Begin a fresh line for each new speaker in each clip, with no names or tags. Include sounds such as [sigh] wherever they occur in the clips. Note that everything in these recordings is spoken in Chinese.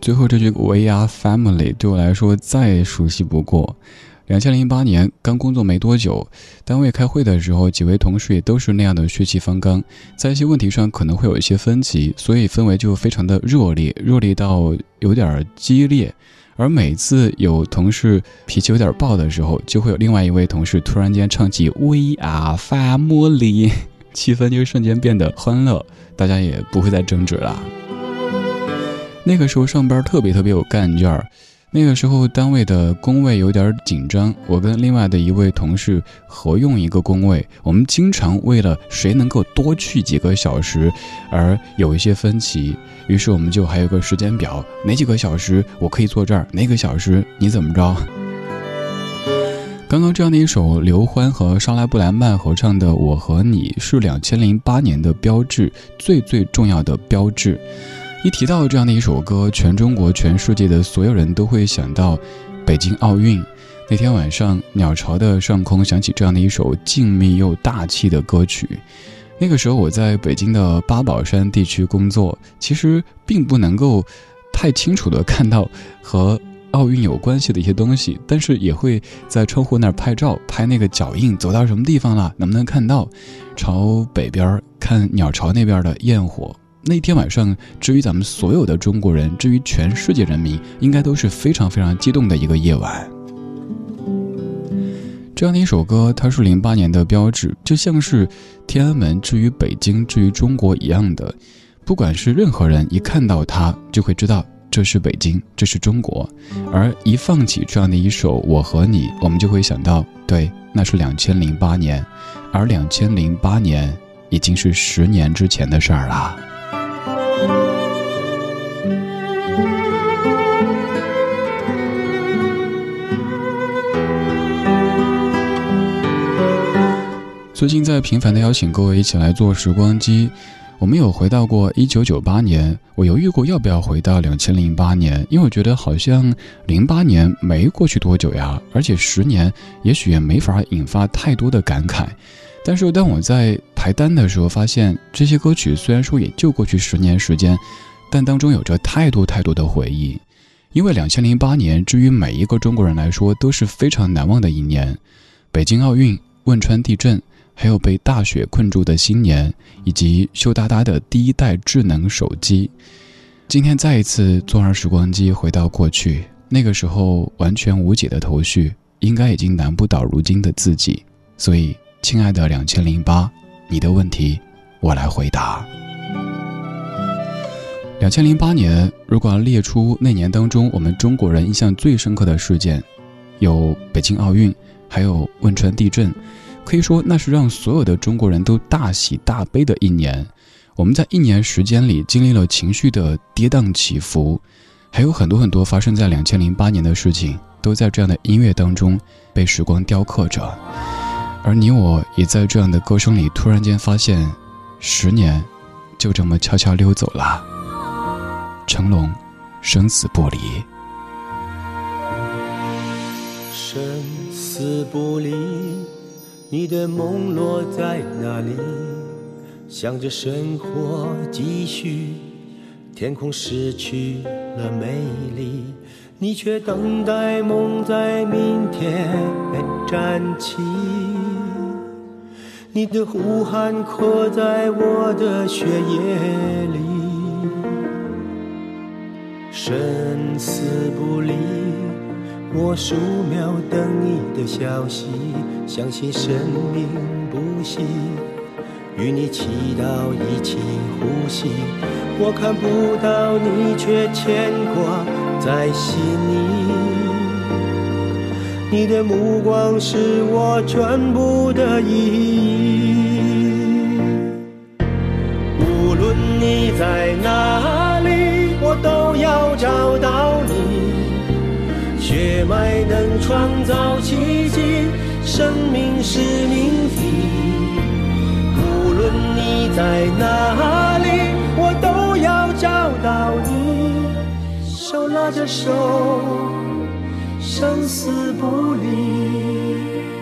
最后这句 “We are family” 对我来说再熟悉不过。两千零八年刚工作没多久，单位开会的时候，几位同事也都是那样的血气方刚，在一些问题上可能会有一些分歧，所以氛围就非常的热烈，热烈到有点激烈。而每次有同事脾气有点爆的时候，就会有另外一位同事突然间唱起 “We are family”，[laughs] 气氛就瞬间变得欢乐，大家也不会再争执了。那个时候上班特别特别有干劲儿。那个时候单位的工位有点紧张，我跟另外的一位同事合用一个工位，我们经常为了谁能够多去几个小时而有一些分歧。于是我们就还有个时间表，哪几个小时我可以坐这儿，哪个小时你怎么着？刚刚这样的一首刘欢和莎拉布莱曼合唱的《我和你》是两千零八年的标志，最最重要的标志。一提到这样的一首歌，全中国、全世界的所有人都会想到北京奥运那天晚上，鸟巢的上空响起这样的一首静谧又大气的歌曲。那个时候我在北京的八宝山地区工作，其实并不能够太清楚的看到和奥运有关系的一些东西，但是也会在窗户那儿拍照，拍那个脚印走到什么地方了，能不能看到？朝北边看鸟巢那边的焰火。那天晚上，至于咱们所有的中国人，至于全世界人民，应该都是非常非常激动的一个夜晚。这样的一首歌，它是零八年的标志，就像是天安门至于北京至于中国一样的。不管是任何人，一看到它，就会知道这是北京，这是中国。而一放起这样的一首《我和你》，我们就会想到，对，那是两千零八年，而两千零八年已经是十年之前的事儿了。最近在频繁的邀请各位一起来做时光机，我们有回到过一九九八年，我犹豫过要不要回到两千零八年，因为我觉得好像零八年没过去多久呀，而且十年也许也没法引发太多的感慨。但是当我在排单的时候，发现这些歌曲虽然说也就过去十年时间，但当中有着太多太多的回忆，因为两千零八年，至于每一个中国人来说都是非常难忘的一年，北京奥运、汶川地震。还有被大雪困住的新年，以及羞答答的第一代智能手机。今天再一次坐上时光机，回到过去，那个时候完全无解的头绪，应该已经难不倒如今的自己。所以，亲爱的两千零八，你的问题我来回答。两千零八年，如果要列出那年当中我们中国人印象最深刻的事件，有北京奥运，还有汶川地震。可以说，那是让所有的中国人都大喜大悲的一年。我们在一年时间里经历了情绪的跌宕起伏，还有很多很多发生在两千零八年的事情，都在这样的音乐当中被时光雕刻着。而你我也在这样的歌声里，突然间发现，十年就这么悄悄溜走了。成龙，生死不离。
生死不离。你的梦落在哪里？想着生活继续，天空失去了美丽，你却等待梦在明天站起。你的呼喊刻在我的血液里，生死不离。我数秒等你的消息，相信生命不息，与你祈祷一起呼吸。我看不到你，却牵挂在心里。你的目光是我全部的意义。无论你在哪里，我都要找到你。血脉能创造奇迹，生命是命题。无论你在哪里，我都要找到你。手拉着手，生死不离。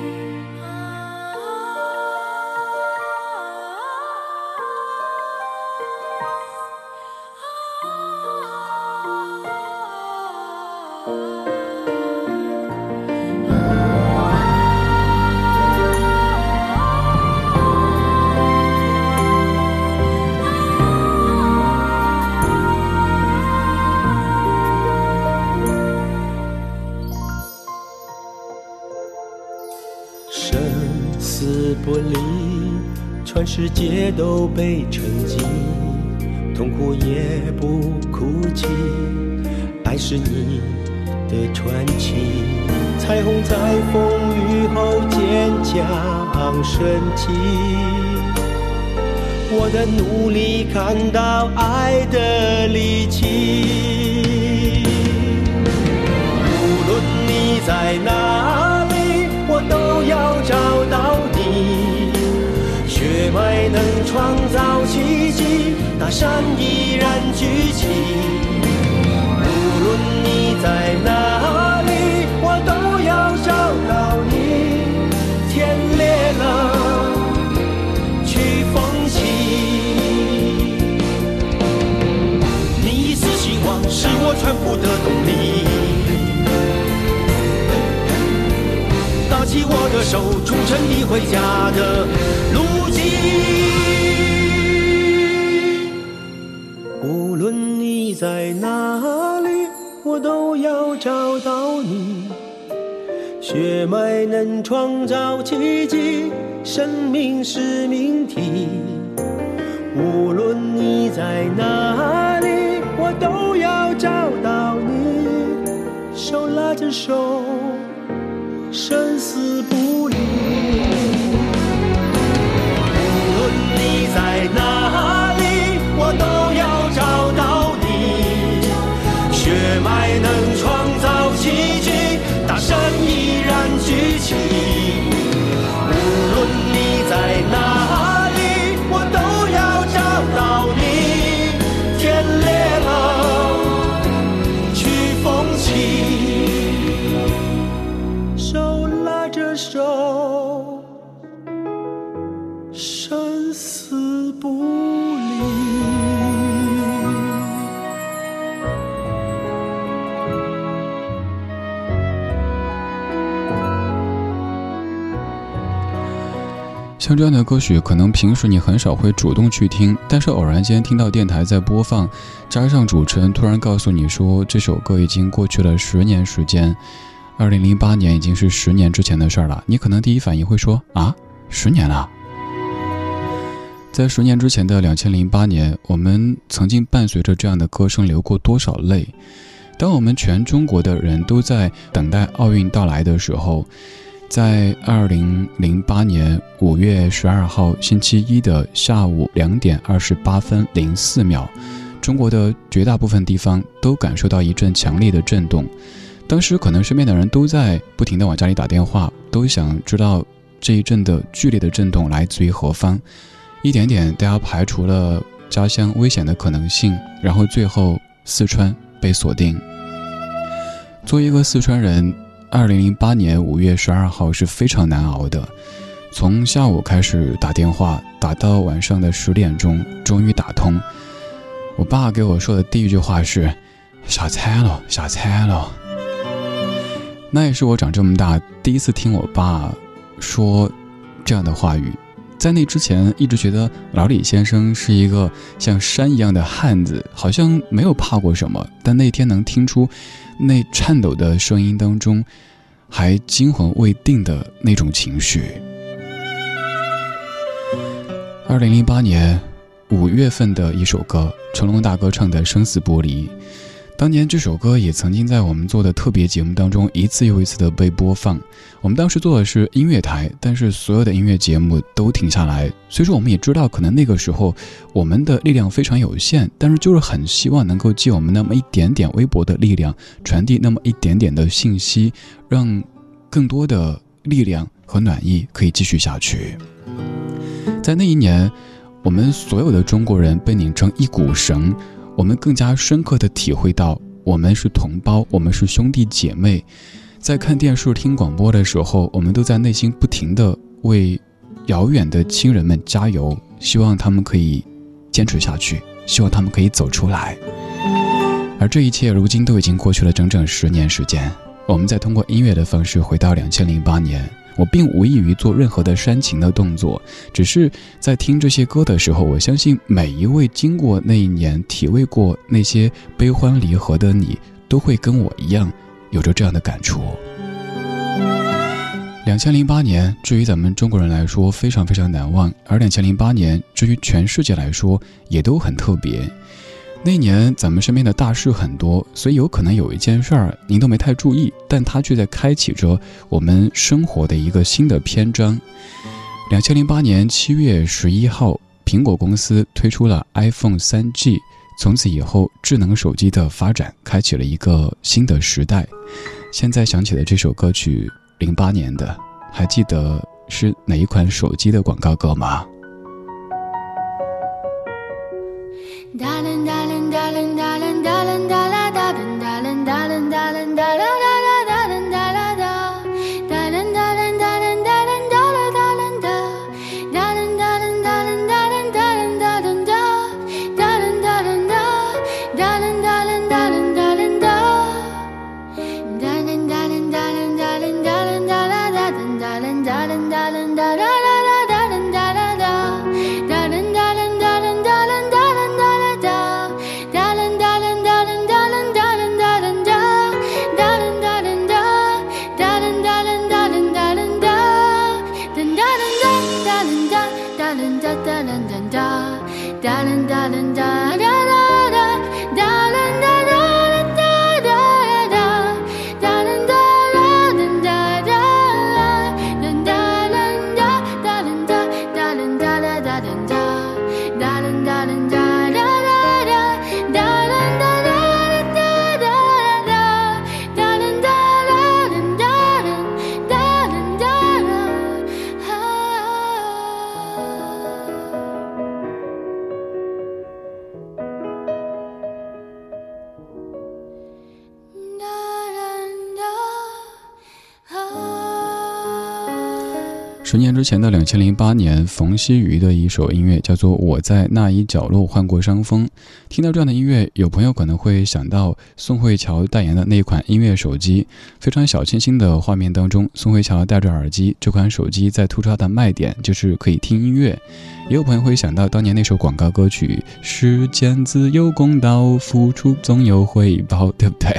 都被沉寂，痛苦也不哭泣，爱是你的传奇。彩虹在风雨后坚强升起，我的努力看到爱的力气。无论你在哪里，我都要找到你。血脉能创造奇迹，大山依然举起。无论你在哪里，我都要找到你。天裂了，去缝起。你一丝希望是我全部的动力。拿起我的手，铸成你回家的在哪里，我都要找到你。血脉能创造奇迹，生命是命题。无论你在哪里，我都要找到你。手拉着手。生死不离。无论你在哪里，我都
像这样的歌曲，可能平时你很少会主动去听，但是偶然间听到电台在播放，加上主持人突然告诉你说这首歌已经过去了十年时间。二零零八年已经是十年之前的事儿了，你可能第一反应会说啊，十年了。在十年之前的两千零八年，我们曾经伴随着这样的歌声流过多少泪？当我们全中国的人都在等待奥运到来的时候，在二零零八年五月十二号星期一的下午两点二十八分零四秒，中国的绝大部分地方都感受到一阵强烈的震动。当时可能身边的人都在不停地往家里打电话，都想知道这一阵的剧烈的震动来自于何方。一点点，大家排除了家乡危险的可能性，然后最后四川被锁定。作为一个四川人，二零零八年五月十二号是非常难熬的。从下午开始打电话，打到晚上的十点钟，终于打通。我爸给我说的第一句话是：“瞎猜了，瞎猜了。”那也是我长这么大第一次听我爸说这样的话语。在那之前，一直觉得老李先生是一个像山一样的汉子，好像没有怕过什么。但那天能听出那颤抖的声音当中，还惊魂未定的那种情绪。二零零八年五月份的一首歌，成龙大哥唱的《生死不离》。当年这首歌也曾经在我们做的特别节目当中一次又一次的被播放。我们当时做的是音乐台，但是所有的音乐节目都停下来。所以说，我们也知道，可能那个时候我们的力量非常有限，但是就是很希望能够借我们那么一点点微薄的力量，传递那么一点点的信息，让更多的力量和暖意可以继续下去。在那一年，我们所有的中国人被拧成一股绳。我们更加深刻的体会到，我们是同胞，我们是兄弟姐妹。在看电视、听广播的时候，我们都在内心不停的为遥远的亲人们加油，希望他们可以坚持下去，希望他们可以走出来。而这一切，如今都已经过去了整整十年时间。我们再通过音乐的方式回到两千零八年。我并无意于做任何的煽情的动作，只是在听这些歌的时候，我相信每一位经过那一年、体味过那些悲欢离合的你，都会跟我一样，有着这样的感触。两千零八年，至于咱们中国人来说非常非常难忘，而两千零八年，至于全世界来说也都很特别。那年咱们身边的大事很多，所以有可能有一件事儿您都没太注意，但它却在开启着我们生活的一个新的篇章。两千零八年七月十一号，苹果公司推出了 iPhone 三 G，从此以后，智能手机的发展开启了一个新的时代。现在想起了这首歌曲，零八年的，还记得是哪一款手机的广告歌吗？之前的两千零八年，冯曦妤的一首音乐叫做《我在那一角落患过伤风》。听到这样的音乐，有朋友可能会想到宋慧乔代言的那款音乐手机，非常小清新的画面当中，宋慧乔戴着耳机，这款手机在突出它的卖点就是可以听音乐。也有朋友会想到当年那首广告歌曲《世间自有公道，付出总有回报》，对不对？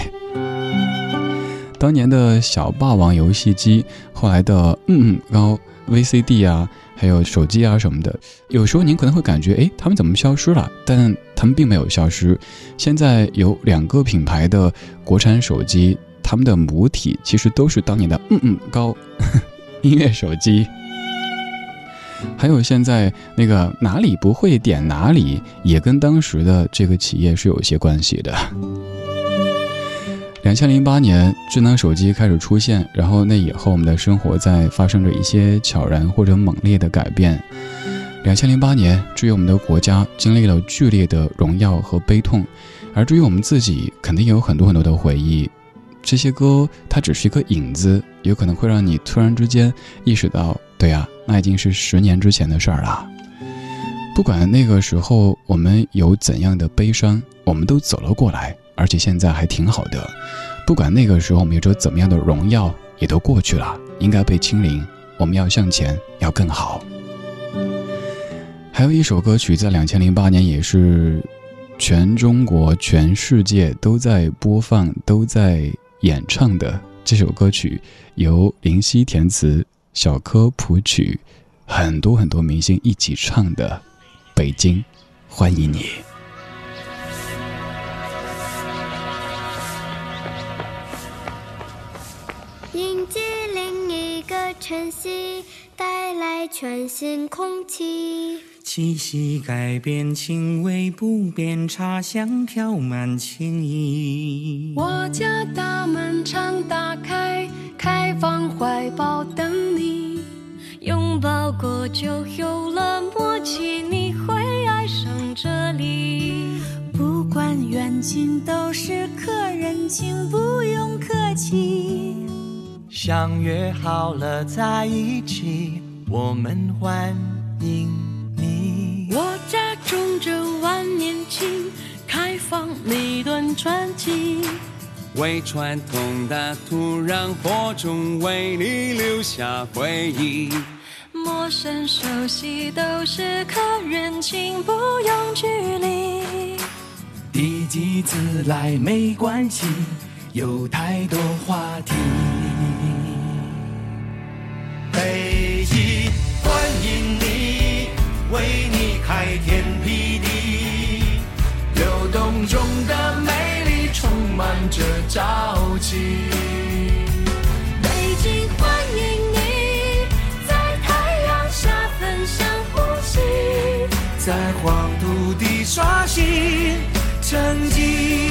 当年的小霸王游戏机，后来的嗯嗯高。VCD 啊，还有手机啊什么的，有时候您可能会感觉，哎，他们怎么消失了？但他们并没有消失。现在有两个品牌的国产手机，他们的母体其实都是当年的嗯嗯高 [laughs] 音乐手机。还有现在那个哪里不会点哪里，也跟当时的这个企业是有些关系的。两千零八年，智能手机开始出现，然后那以后我们的生活在发生着一些悄然或者猛烈的改变。两千零八年，至于我们的国家经历了剧烈的荣耀和悲痛，而至于我们自己，肯定有很多很多的回忆。这些歌它只是一个影子，有可能会让你突然之间意识到，对呀，那已经是十年之前的事儿了。不管那个时候我们有怎样的悲伤，我们都走了过来。而且现在还挺好的，不管那个时候我们有着怎么样的荣耀，也都过去了，应该被清零。我们要向前，要更好。还有一首歌曲，在两千零八年也是全中国、全世界都在播放、都在演唱的这首歌曲，由林夕填词，小柯谱曲，很多很多明星一起唱的《北京欢迎你》。
晨曦带来全新空气，
气息改变，情味不变，茶香飘满情意。
我家大门常打开，开放怀抱等你。拥抱过就有了默契，你会爱上这里。
不管远近，都是客人，请不用客气。
相约好了在一起，我们欢迎你。
我家种着万年青，开放每段传奇。
为传统的土壤播种，为你留下回忆。
陌生熟悉都是客人，请不用距离。
第几次来没关系，。有太多话题。
开天
辟地，流动中的美丽充满着朝气，
北京欢迎你，在太阳下分享呼吸，
在黄土地刷新成绩。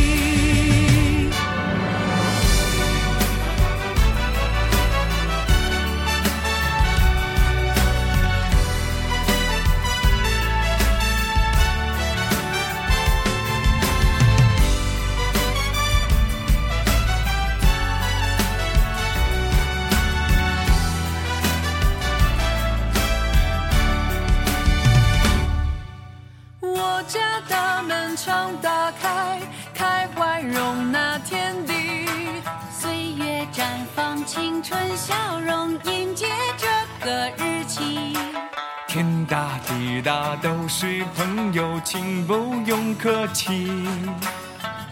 题，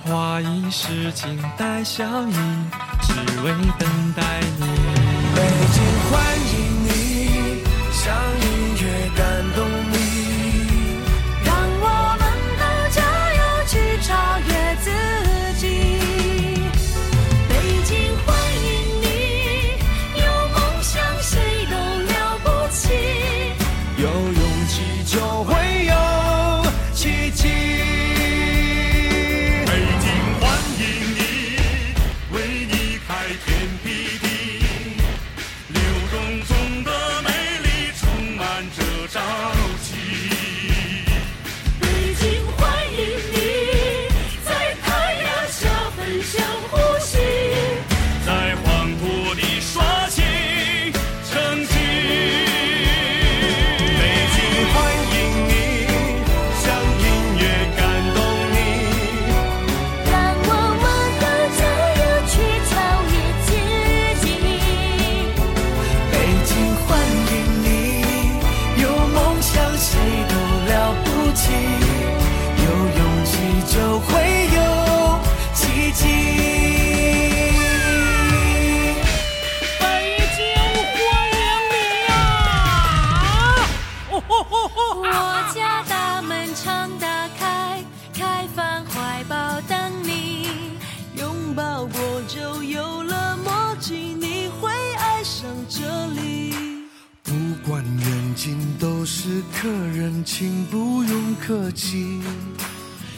花一世情带笑意，只为等
待。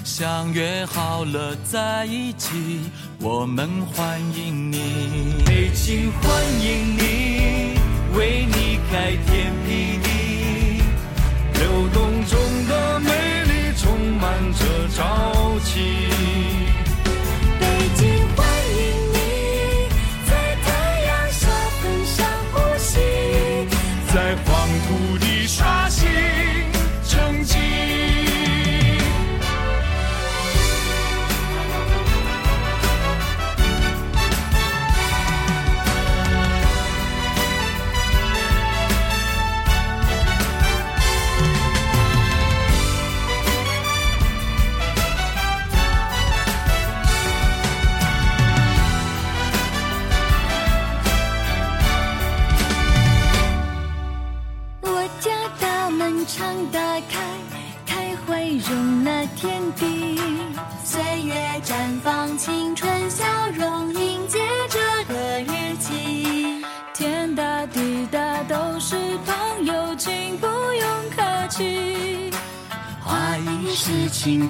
相约好了在一起，我们欢迎你，北京欢迎你，为你开天辟地，流动中的美丽，充满着朝气。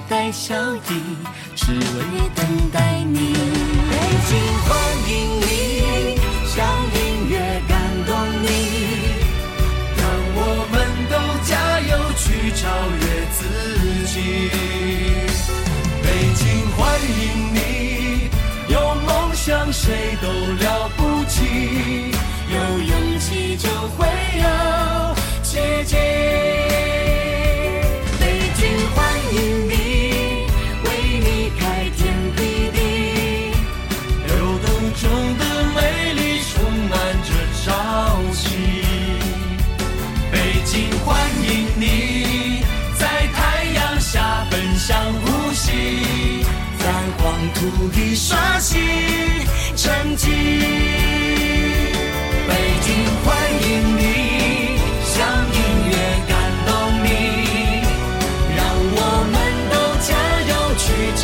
带小弟只为等待你。北京欢迎你像音乐感动你。让我们都加油去超越自己。北京欢迎你有梦想谁都了不起。有勇气就会有奇迹努力刷新成绩。北京欢迎你像音乐感动你让我们都加油去超